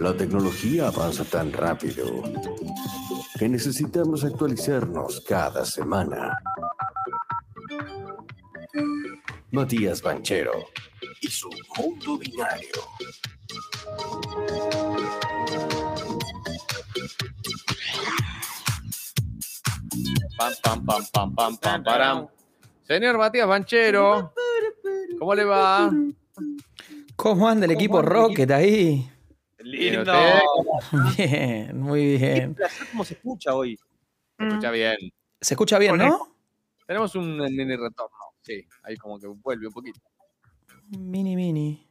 La tecnología avanza tan rápido que necesitamos actualizarnos cada semana. Matías Banchero y su mundo binario. Pam, pam, pam, pam, pam, pam, param. Señor Matías Banchero, ¿cómo le va? ¿Cómo anda el equipo Rocket ahí? Lindo. Bien, muy Qué bien. placer cómo se escucha hoy. Se escucha bien. Se escucha bien, ¿no? Tenemos un mini retorno. Sí, ahí como que vuelve un poquito. Mini, mini.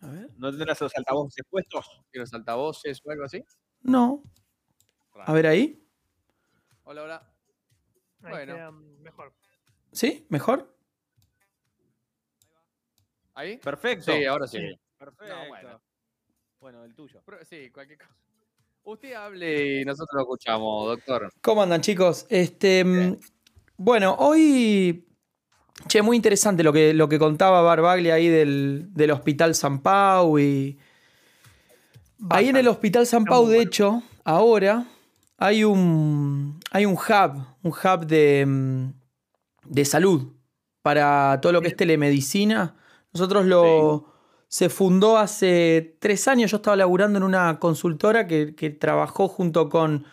A ver. ¿No tendrás los altavoces puestos? ¿Y los altavoces o algo así? No. A ver ahí. Hola, hola. Ahí Bueno. queda mejor. ¿Sí? ¿Mejor? ¿Ahí? Perfecto. Sí, ahora sí. Perfecto. No, bueno. Bueno. el tuyo. Pero- Sí, cualquier cosa. Usted hable y nosotros lo escuchamos, doctor. ¿Cómo andan, chicos? Este, mm, bueno, hoy. Che, muy interesante lo que, lo que contaba Barbaglia ahí del, del Hospital San Pau y. Ahí en el Hospital San Pau, de hecho, ahora hay un, hay un hub, un hub de, mm, de salud para todo lo que es telemedicina. Nosotros lo. Se fundó hace tres años. Yo estaba laburando en una consultora que, que trabajó junto con.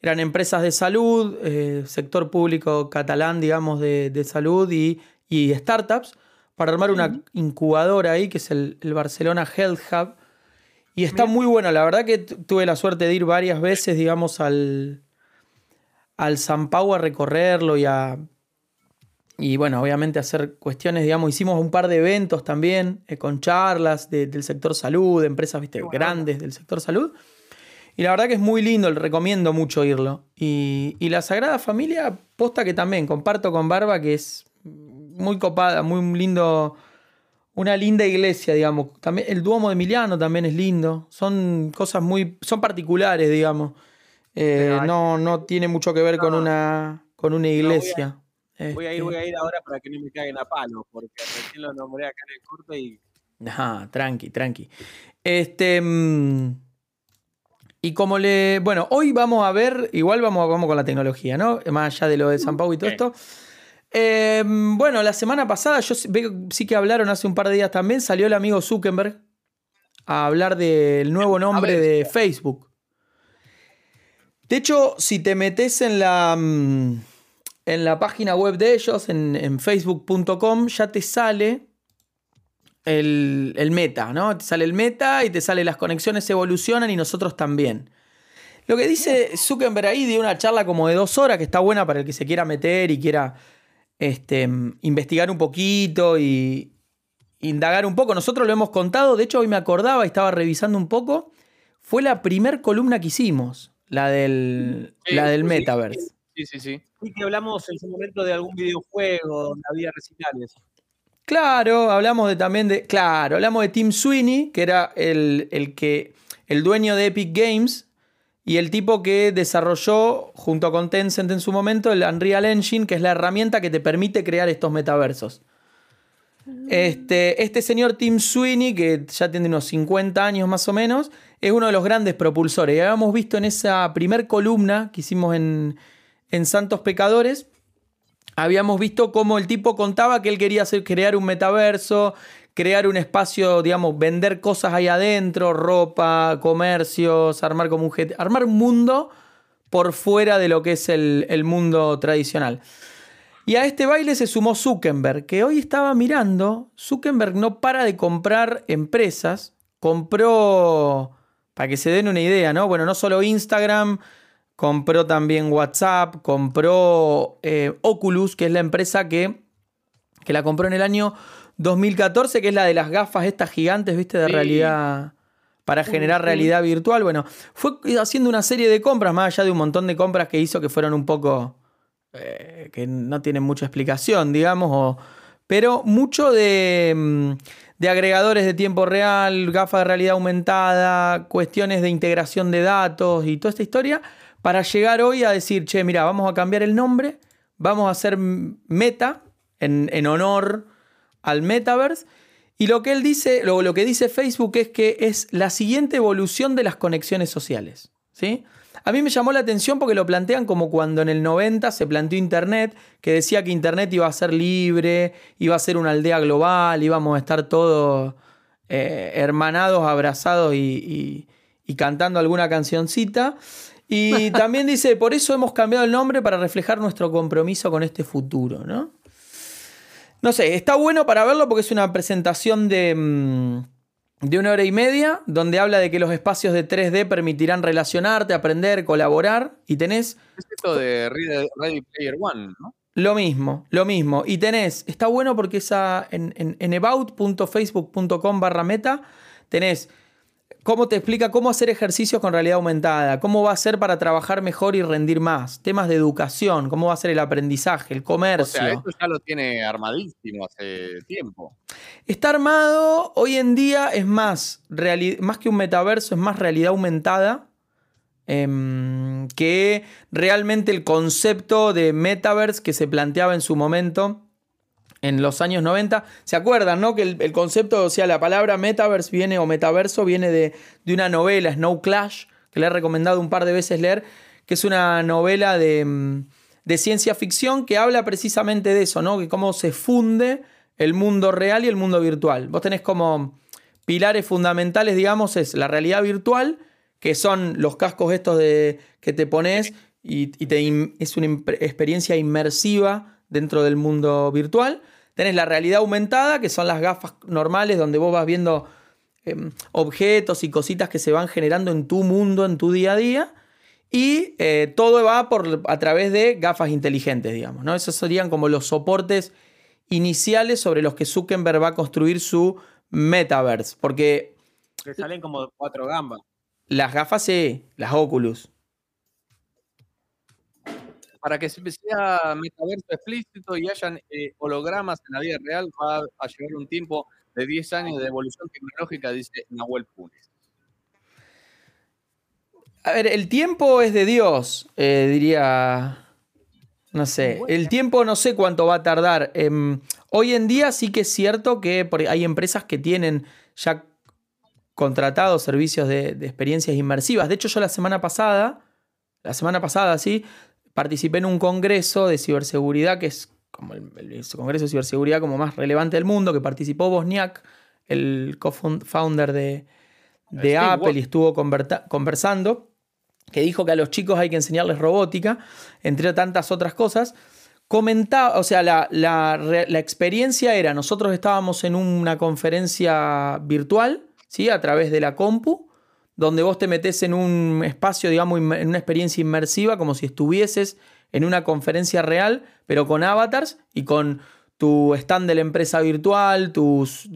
Eran empresas de salud, eh, sector público catalán, digamos, de, de salud y, y startups, para armar una incubadora ahí, que es el, el Barcelona Health Hub. Y está muy bueno, la verdad que tu- tuve la suerte de ir varias veces, digamos, al, al San Pau a recorrerlo y a. Y bueno, obviamente hacer cuestiones, digamos, hicimos un par de eventos también, eh, con charlas de- del sector salud, de empresas ¿viste? Bueno. grandes del sector salud. Y la verdad que es muy lindo, le recomiendo mucho irlo. Y, y la Sagrada Familia, posta que también comparto con Barba, que es muy copada, muy lindo, una linda iglesia, digamos. También, el Duomo de Emiliano también es lindo. Son cosas muy, son particulares, digamos. Eh, no, no tiene mucho que ver con una, con una iglesia. Voy a ir, Este, voy a ir ahora para que no me caigan a palo, porque recién lo nombré acá en el corto y Ajá, tranqui, tranqui. Este. mm, y como le. Bueno, hoy vamos a ver. Igual vamos, vamos con la tecnología, ¿no? Más allá de lo de San Pau y todo esto. Eh, bueno, la semana pasada, yo sí- que hablaron hace un par de días también. Salió el amigo Zuckerberg a hablar del nuevo nombre de Facebook. De hecho, si te metes en la. En la página web de ellos, en, en facebook.com, ya te sale el, el meta, ¿no? Te sale el meta y te sale las conexiones evolucionan y nosotros también. Lo que dice Zuckerberg ahí de una charla como de dos horas, que está buena para el que se quiera meter y quiera este, investigar un poquito y indagar un poco. Nosotros lo hemos contado, de hecho hoy me acordaba y estaba revisando un poco. Fue la primer columna que hicimos, la del, Sí, la del sí, metaverse. Sí, sí, sí. sí que hablamos en su momento de algún videojuego donde había recitales. Claro, hablamos de, también de. Claro, hablamos de Tim Sweeney, que era el, el que. el dueño de Epic Games. Y el tipo que desarrolló, junto con Tencent en su momento, el Unreal Engine, que es la herramienta que te permite crear estos metaversos. Este, este señor Tim Sweeney, que ya tiene unos 50 años más o menos, es uno de los grandes propulsores. Y habíamos visto en esa primer columna que hicimos en, en Santos Pecadores, habíamos visto cómo el tipo contaba que él quería crear un metaverso, crear un espacio, digamos, vender cosas ahí adentro, ropa, comercios, armar como un armar un mundo por fuera de lo que es el, el mundo tradicional. Y a este baile se sumó Zuckerberg, que hoy estaba mirando, Zuckerberg no para de comprar empresas, compró, para que se den una idea, ¿no? Bueno, no solo Instagram, compró también WhatsApp, compró eh, Oculus, que es la empresa que, que la compró en el año 2014, que es la de las gafas estas gigantes, ¿viste? De Sí. realidad, para generar realidad virtual. Bueno, fue haciendo una serie de compras, más allá de un montón de compras que hizo que fueron un poco... eh, que no tienen mucha explicación, digamos, o- pero mucho de, mm, de agregadores de tiempo real, gafas de realidad aumentada, cuestiones de integración de datos y toda esta historia, para llegar hoy a decir, che, mira, vamos a cambiar el nombre, vamos a hacer Meta en, honor al Metaverse Y lo que él dice, lo, lo que dice Facebook es que es la siguiente evolución de las conexiones sociales. ¿sí? A mí me llamó la atención porque lo plantean como cuando en el 90 se planteó Internet, que decía que Internet iba a ser libre, iba a ser una aldea global, íbamos a estar todos eh, hermanados, abrazados y, y- y cantando alguna cancioncita. Y también dice, por eso hemos cambiado el nombre para reflejar nuestro compromiso con este futuro, ¿no? No sé, está bueno para verlo porque es una presentación de, mm, de una hora y media donde habla de que los espacios de 3D permitirán relacionarte, aprender, colaborar y tenés Es esto de Ready, Ready Player One, ¿no? lo mismo, lo mismo. Y tenés, está bueno porque esa, en, en, en about.facebook.com barra meta tenés cómo te explica cómo hacer ejercicios con realidad aumentada, cómo va a ser para trabajar mejor y rendir más, temas de educación, cómo va a ser el aprendizaje, el O comercio. sea, esto ya lo tiene armadísimo hace tiempo. Está armado, hoy en día es más, más que un metaverso, es más realidad aumentada. em, que realmente el concepto de metaverse que se planteaba en su momento en los años 90. ¿Se acuerdan, no? Que el, concepto, o sea, la palabra metaverse viene, o metaverso, viene de, una novela, Snow Clash, que le he recomendado un par de veces leer, que es una novela de, mm, de ciencia ficción que habla precisamente de eso, ¿no? Que cómo se funde el mundo real y el mundo virtual. Vos tenés como pilares fundamentales, digamos, es la realidad virtual, que son los cascos estos de, que te pones y, y te es una experiencia inmersiva dentro del mundo virtual. Tenés la realidad aumentada, que son las gafas normales donde vos vas viendo em, objetos y cositas que se van generando en tu mundo, en tu día a día. Y eh, todo va por, a través de gafas inteligentes, digamos. ¿no? Esos serían como los soportes iniciales sobre los que Zuckerberg va a construir su metaverse. Porque Que salen como cuatro gambas. las gafas, sí, las Oculus. Para que se- sea metaverso explícito y hayan eh, hologramas en la vida real, va a llevar un tiempo de 10 años de evolución tecnológica, dice Nahuel Punes. A ver, el tiempo es de Dios, eh, diría. No sé. El tiempo no sé cuánto va a tardar. Em, hoy en día sí que es cierto que hay empresas que tienen ya contratados servicios de, de experiencias inmersivas. De hecho, yo la semana pasada, la semana pasada, sí, participé en un congreso de ciberseguridad que es como el, el congreso de ciberseguridad como más relevante del mundo, que participó Bosniak, el co-founder de, de Apple, y estuvo conversando, que dijo que a los chicos hay que enseñarles robótica, entre tantas otras cosas. Comentaba, o sea, la, la la experiencia era, nosotros estábamos en una conferencia virtual, ¿sí? A través de la compu, donde vos te metés en un espacio, digamos, en una experiencia inmersiva, como si estuvieses en una conferencia real, pero con avatars y con tu stand de la empresa virtual, tus,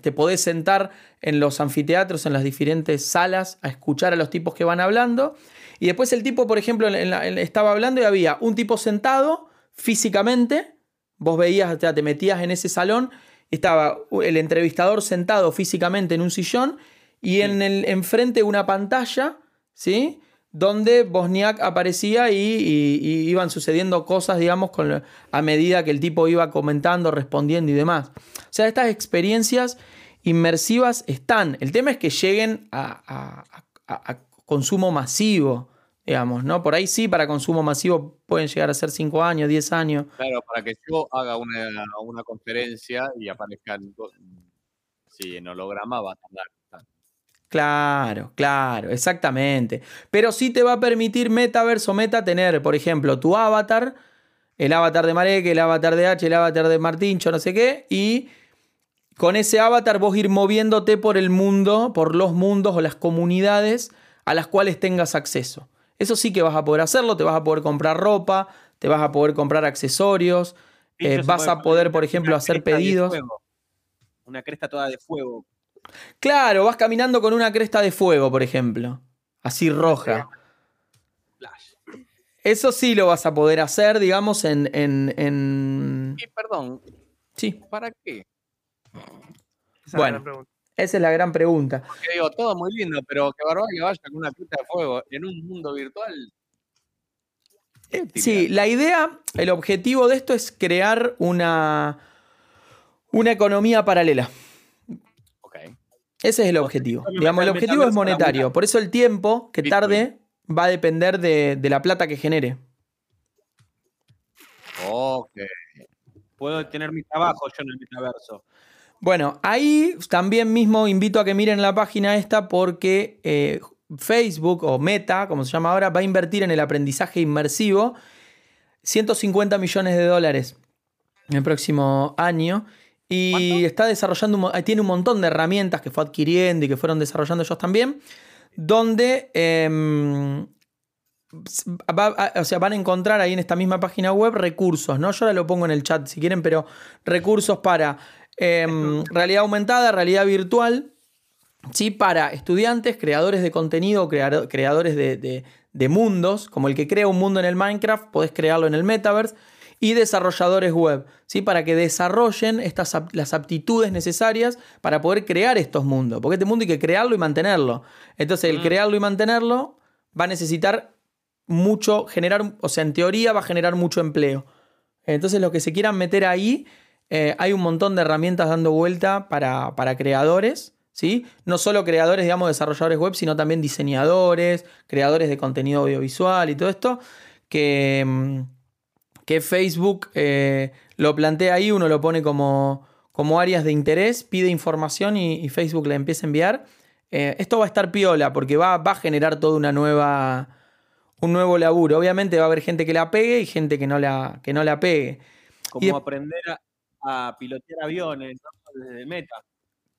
te podés sentar en los anfiteatros, en las diferentes salas, a escuchar a los tipos que van hablando. Y después el tipo, por ejemplo, estaba hablando y había un tipo sentado físicamente, vos veías, te metías en ese salón, estaba el entrevistador sentado físicamente en un sillón y en el enfrente una pantalla, ¿sí? Donde Bosniak aparecía y, y- y iban sucediendo cosas, digamos, con a medida que el tipo iba comentando, respondiendo y demás. O sea, estas experiencias inmersivas están. El tema es que lleguen a, a- a- a consumo masivo, digamos, ¿no? Por ahí sí, para consumo masivo pueden llegar a ser 5 años, 10 años. Claro, para que yo haga una, una conferencia y aparezcan, sí, en holograma va a tardar. Claro, claro, exactamente. Pero sí te va a permitir Metaverse o Meta tener, por ejemplo, tu avatar, el avatar de Marek, el avatar de H, el avatar de Martincho, no sé qué, y con ese avatar vos ir moviéndote por el mundo, por los mundos o las comunidades a las cuales tengas acceso. Eso sí que vas a poder hacerlo, te vas a poder comprar ropa, te vas a poder comprar accesorios, eh, vas a poder, por ejemplo, hacer pedidos. Una cresta toda de fuego. Claro, vas caminando con una cresta de fuego, por ejemplo, así roja. Flash. Eso sí lo vas a poder hacer, digamos, en. en, en- Y perdón, Sí, ¿para qué? Esa es la Bueno. gran pregunta. esa es la gran pregunta. Porque digo, todo muy lindo, pero que bárbaro que vaya con una cresta de fuego en un mundo virtual. ¿Qué Sí, la idea, el objetivo de esto es crear una, una economía paralela. Ese es el objetivo. Digamos, el objetivo es monetario. Por eso el tiempo que Bitcoin. tarde va a depender de, de la plata que genere. Ok. Puedo tener mi trabajo yo en el metaverso. Bueno, ahí también mismo invito a que miren la página esta porque eh, Facebook o Meta, como se llama ahora, va a invertir en el aprendizaje inmersivo 150 millones de dólares en el próximo año. Y está desarrollando, eh, tiene un montón de herramientas que fue adquiriendo y que fueron desarrollando ellos también, donde em, va- o sea, van a encontrar ahí en esta misma página web recursos, ¿no? Yo ahora lo pongo en el chat si quieren, pero recursos para em, realidad aumentada, realidad virtual, ¿sí? Para estudiantes, creadores de contenido, creadores de, de- de mundos, como el que crea un mundo en el Minecraft, podés crearlo en el Metaverse, y desarrolladores web, ¿sí? Para que desarrollen estas, las aptitudes necesarias para poder crear estos mundos, porque este mundo hay que crearlo y mantenerlo. Entonces, el crearlo y mantenerlo va a necesitar mucho, generar, o sea, en teoría va a generar mucho empleo. Entonces, los que se quieran meter ahí, eh, hay un montón de herramientas dando vuelta para, para creadores, ¿sí? No solo creadores, digamos, desarrolladores web, sino también diseñadores, creadores de contenido audiovisual y todo esto, que, mm, que Facebook eh, lo plantea ahí, uno lo pone como, como áreas de interés, pide información y, y Facebook le empieza a enviar. Eh, esto va a estar piola porque va, va a generar toda una nueva, un nuevo laburo. Obviamente va a haber gente que la pegue y gente que no la, que no la pegue. Como Y aprender a, a pilotear aviones ¿no? desde meta.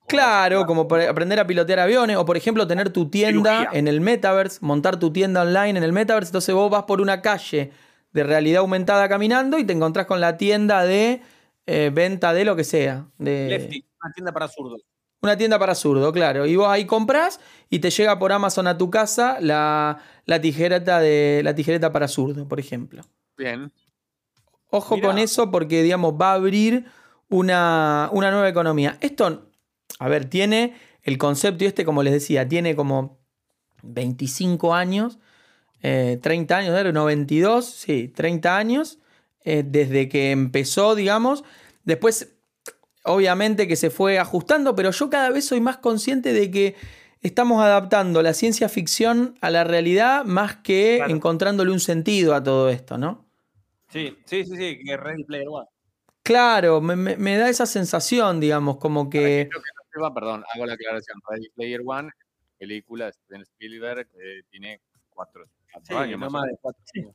Claro, como aprender a pilotear aviones o por ejemplo tener tu tienda Cirugía. en el metaverse, montar tu tienda online en el metaverse, entonces vos vas por una calle de realidad aumentada caminando y te encontrás con la tienda de eh, venta de lo que sea, de Lefty, una tienda para zurdos. una tienda para zurdo, claro, y vos ahí comprás y te llega por Amazon a tu casa la, la tijereta de la tijereta para zurdo, por ejemplo. Bien. Ojo Mirá. con eso porque, digamos, va a abrir una, una nueva economía. Esto, a ver, tiene el concepto y este, como les decía, tiene como 25 años, eh, 30 años, ¿no? 92, sí, 30 años, eh, desde que empezó, digamos. Después, obviamente que se fue ajustando, pero yo cada vez soy más consciente de que estamos adaptando la ciencia ficción a la realidad más que Claro. encontrándole un sentido a todo esto, ¿no? Sí, sí, sí, sí, que Ready Player One. Claro, me, me- da esa sensación, digamos, como que... Creo que no sepa, perdón, hago la aclaración. Ready Player One, película de Steven Spielberg, que tiene cuatro Sí, años no más. más o de cuatro años.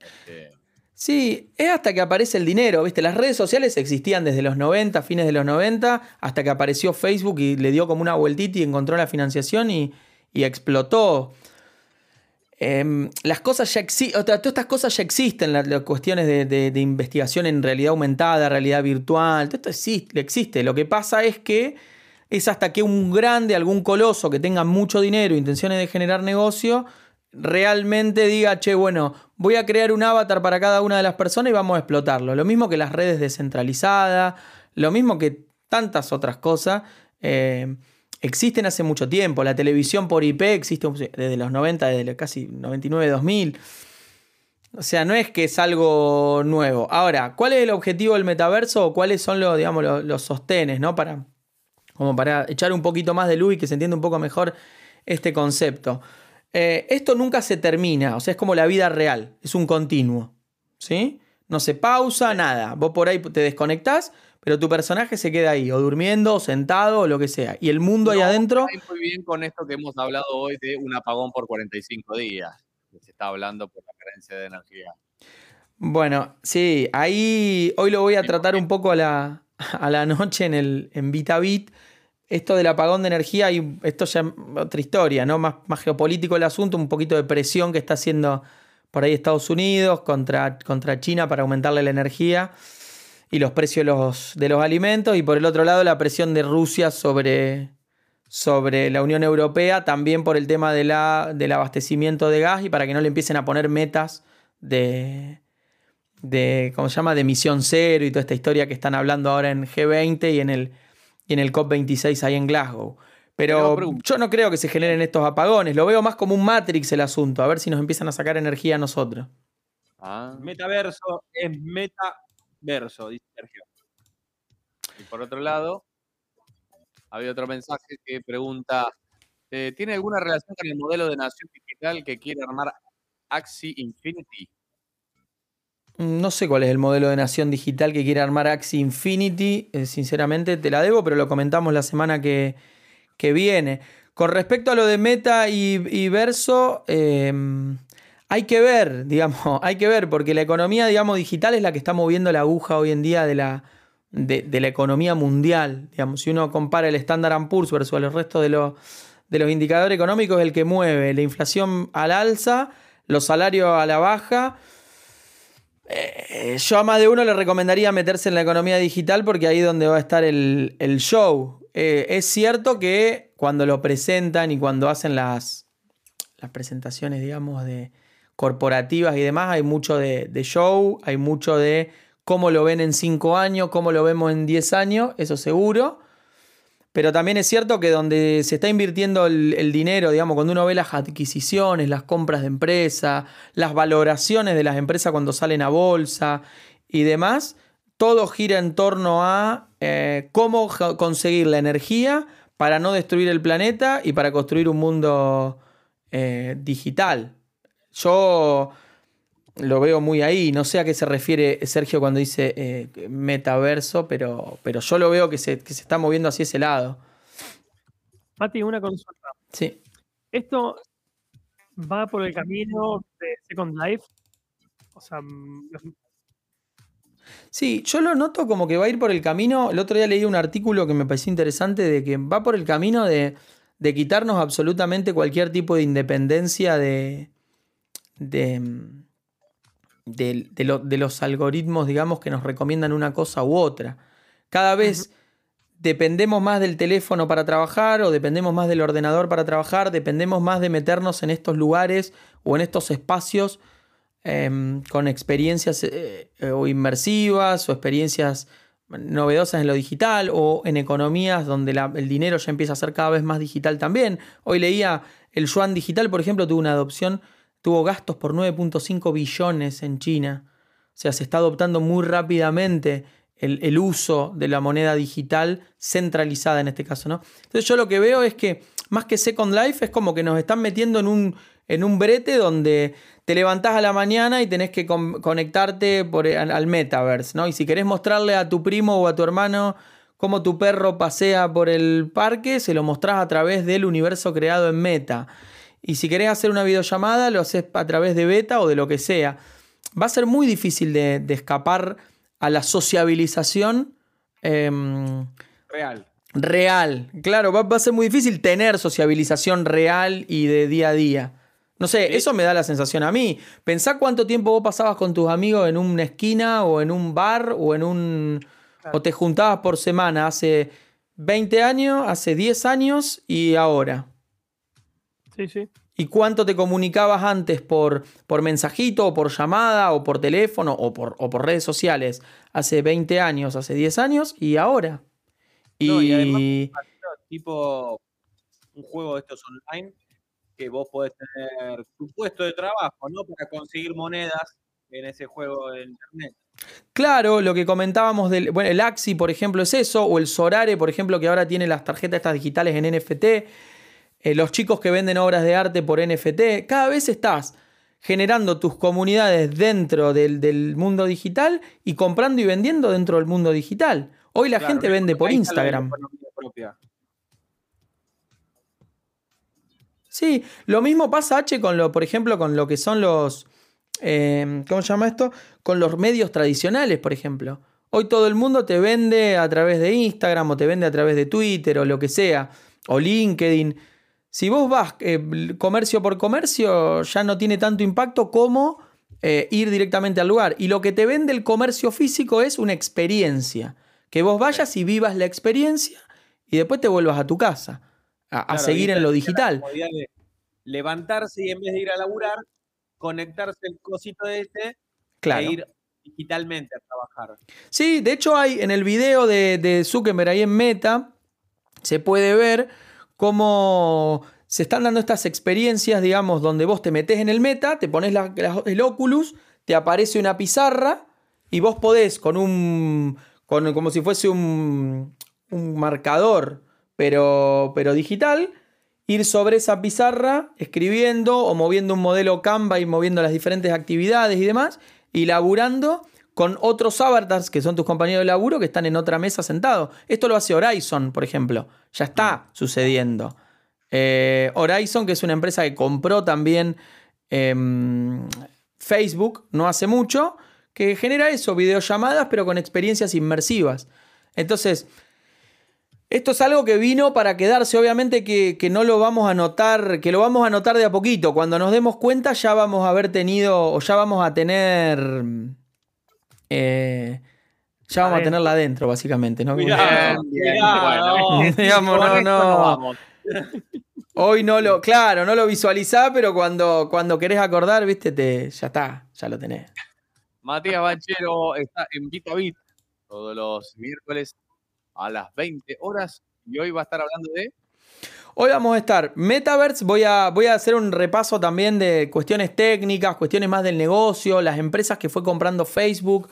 menos. Este, Sí, es hasta que aparece el dinero, ¿viste? Las redes sociales existían desde los 90, fines de los 90, hasta que apareció Facebook y le dio como una vueltita y encontró la financiación y, y explotó. Em, las cosas ya existen, todas estas cosas ya existen, las, las cuestiones de, de- de investigación en realidad aumentada, realidad virtual, todo esto existe, existe. Lo que pasa es que es hasta que un grande, algún coloso que tenga mucho dinero, intenciones de generar negocio, realmente diga, che, bueno, voy a crear un avatar para cada una de las personas y vamos a explotarlo. Lo mismo que las redes descentralizadas, lo mismo que tantas otras cosas. eh, existen hace mucho tiempo. La televisión por IP existe desde los 90, desde casi 99-2000. O sea, no es que es algo nuevo. Ahora, ¿cuál es el objetivo del metaverso o cuáles son los, digamos, los sostenes, ¿no? Para, como para echar un poquito más de luz y que se entienda un poco mejor este concepto. Eh, esto nunca se termina, o sea, es como la vida real, es un continuo, ¿sí? No se pausa, nada. Vos por ahí te desconectás, pero tu personaje se queda ahí, o durmiendo, o sentado, o lo que sea. Y el mundo ahí no adentro, cae muy bien con esto que hemos hablado hoy de un apagón por 45 días, que se está hablando por la carencia de energía. bueno, sí, ahí hoy lo voy a tratar un poco a la, a la noche en, el, en VitaBit. Esto del apagón de energía, esto es otra historia, ¿no? Más, geopolítico el asunto, un poquito de presión que está haciendo por ahí Estados Unidos contra, contra China para aumentarle la energía y los precios de los, alimentos. Y por el otro lado, la presión de Rusia sobre, sobre la Unión Europea, también por el tema del abastecimiento de gas y para que no le empiecen a poner metas de, de, ¿cómo se llama?, de emisión cero y toda esta historia que están hablando ahora en G20 y en el, y en el COP26 ahí en Glasgow. Pero yo no creo que se generen estos apagones, lo veo más como un Matrix el asunto, a ver si nos empiezan a sacar energía a nosotros. Ah, Metaverso es metaverso, dice Sergio. y por otro lado, había otro mensaje que pregunta, eh, ¿tiene alguna relación con el modelo de nación digital que quiere armar Axie Infinity? No sé cuál es el modelo de nación digital que quiere armar Axie Infinity. eh, sinceramente te la debo, pero lo comentamos la semana que, que viene. Con respecto a lo de Meta y, y Verso, eh, hay que ver, digamos, hay que ver, porque la economía, digamos, digital es la que está moviendo la aguja hoy en día de la, de, la economía mundial. Digamos, si uno compara el Standard Poor's versus el resto de, de los indicadores económicos, es el que mueve la inflación al alza, los salarios a la baja. Eh, yo a más de uno le recomendaría meterse en la economía digital porque ahí es donde va a estar el, show. Eh, es cierto que cuando lo presentan y cuando hacen las, presentaciones, digamos, de corporativas y demás, hay mucho de, de show, hay mucho de cómo lo ven en 5 años, cómo lo vemos en 10 años, eso seguro. Pero también es cierto que donde se está invirtiendo el, dinero, digamos, cuando uno ve las adquisiciones, las compras de empresa, las valoraciones de las empresas cuando salen a bolsa y demás, todo gira en torno a eh, cómo conseguir la energía para no destruir el planeta y para construir un mundo eh, digital. Yo lo veo muy ahí. No sé a qué se refiere Sergio cuando dice eh, metaverso, pero, pero yo lo veo que se, que se está moviendo hacia ese lado. Mati, una consulta. Sí. ¿Esto va por el camino de Second Life? O sea, mm, Sí, yo lo noto como que va a ir por el camino. El otro día leí un artículo que me pareció interesante de que va por el camino de, de quitarnos absolutamente cualquier tipo de independencia de, de, de, de lo- de los algoritmos, digamos, que nos recomiendan una cosa u otra. Cada vez dependemos más del teléfono para trabajar o dependemos más del ordenador para trabajar, dependemos más de meternos en estos lugares o en estos espacios em, con experiencias eh, eh, o inmersivas o experiencias novedosas en lo digital o en economías donde la- el dinero ya empieza a ser cada vez más digital también. Hoy leía el yuan digital, por ejemplo, tuvo una adopción, tuvo gastos por 9.5 billones en China. O sea, se está adoptando muy rápidamente el, uso de la moneda digital centralizada en este caso, ¿no? Entonces yo lo que veo es que más que Second Life es como que nos están metiendo en un, en un brete donde te levantás a la mañana y tenés que con- conectarte por, al, al metaverse, ¿no? Y si querés mostrarle a tu primo o a tu hermano cómo tu perro pasea por el parque, se lo mostrás a través del universo creado en Meta. Y si querés hacer una videollamada, lo haces a través de Beta o de lo que sea. Va a ser muy difícil de, de escapar a la sociabilización em, Real. real. Claro, va, va a ser muy difícil tener sociabilización real y de día a día. No sé, Sí. eso me da la sensación a mí. Pensá cuánto tiempo vos pasabas con tus amigos en una esquina o en un bar o en un... o te juntabas por semana hace 20 años, hace 10 años y ahora. Sí, sí. ¿Y cuánto te comunicabas antes por, por mensajito o por llamada o por teléfono o por, o por redes sociales? Hace 20 años, hace 10 años y ahora. Y, No, y además- Tipo un juego de estos online que vos podés tener tu puesto de trabajo, ¿no? Para conseguir monedas en ese juego de internet. claro, lo que comentábamos del. Bueno, el Axi, por ejemplo, es eso. O el Sorare, por ejemplo, que ahora tiene las tarjetas estas digitales en NFT. Eh, los chicos que venden obras de arte por NFT. Cada vez estás generando tus comunidades dentro del, del mundo digital y comprando y vendiendo dentro del mundo digital. Hoy la Claro, gente vende por Instagram. Sí, lo mismo pasa, H, con lo, por ejemplo, con lo que son los. eh, ¿Cómo se llama esto? Con los medios tradicionales, por ejemplo. Hoy todo el mundo te vende a través de Instagram o te vende a través de Twitter o lo que sea, o LinkedIn. Si vos vas eh, comercio por comercio, ya no tiene tanto impacto como eh, ir directamente al lugar. Y lo que te vende el comercio físico es una experiencia. Que vos vayas y vivas la experiencia y después te vuelvas a tu casa a, seguir en lo digital. De levantarse y en vez de ir a laburar, conectarse el cosito de este Claro. e ir digitalmente a trabajar. Sí, de hecho hay en el video de, de Zuckerberg ahí en Meta, se puede ver cómo se están dando estas experiencias, digamos, donde vos te metes en el Meta, te pones el Oculus, te aparece una pizarra y vos podés con un, con, como si fuese un, un marcador pero, pero digital, ir sobre esa pizarra escribiendo o moviendo un modelo Canva y moviendo las diferentes actividades y demás, y laburando con otros avatars que son tus compañeros de laburo que están en otra mesa sentados. Esto lo hace Horizon, por ejemplo. Ya está sucediendo. Eh, Horizon, que es una empresa que compró también em, Facebook no hace mucho, que genera eso, videollamadas, pero con experiencias inmersivas. Entonces, esto es algo que vino para quedarse, obviamente que, que, no lo vamos a notar, que lo vamos a notar de a poquito. Cuando nos demos cuenta ya vamos a haber tenido, o ya vamos a tener eh, ya vamos a tenerla adentro, básicamente, ¿no? Mirá, bueno, digamos, no, no. Hoy no lo, claro, no lo visualizás, pero cuando, cuando querés acordar, viste, te, ya está, ya lo tenés. Matías Banchero está en Bit a Bit todos los miércoles a las 20 horas y hoy va a estar hablando de Hoy vamos a estar Metaverse, voy a, voy a hacer un repaso también de cuestiones técnicas, cuestiones más del negocio, las empresas que fue comprando Facebook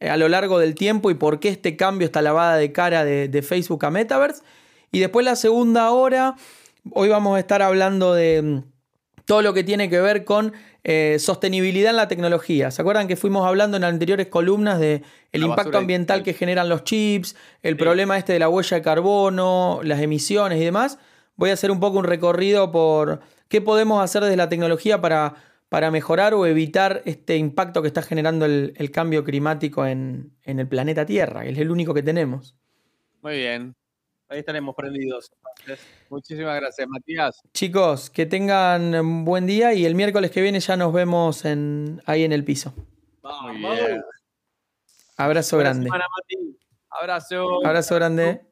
eh, a lo largo del tiempo y por qué este cambio, esta lavada de cara de, Facebook a Metaverse. Y después la segunda hora, hoy vamos a estar hablando de mm, todo lo que tiene que ver con eh, sostenibilidad en la tecnología. ¿Se acuerdan que fuimos hablando en anteriores columnas de el impacto ambiental que generan los chips, el problema este de la huella de carbono, las emisiones y demás? Voy a hacer un poco un recorrido por qué podemos hacer desde la tecnología para, para mejorar o evitar este impacto que está generando el, cambio climático en, el planeta Tierra, que es el único que tenemos. Muy bien. Ahí estaremos prendidos. Muchísimas gracias, Matías. Chicos, que tengan un buen día y el miércoles que viene ya nos vemos en, ahí en el piso. Muy bien. Abrazo grande. Abrazo. Abrazo grande.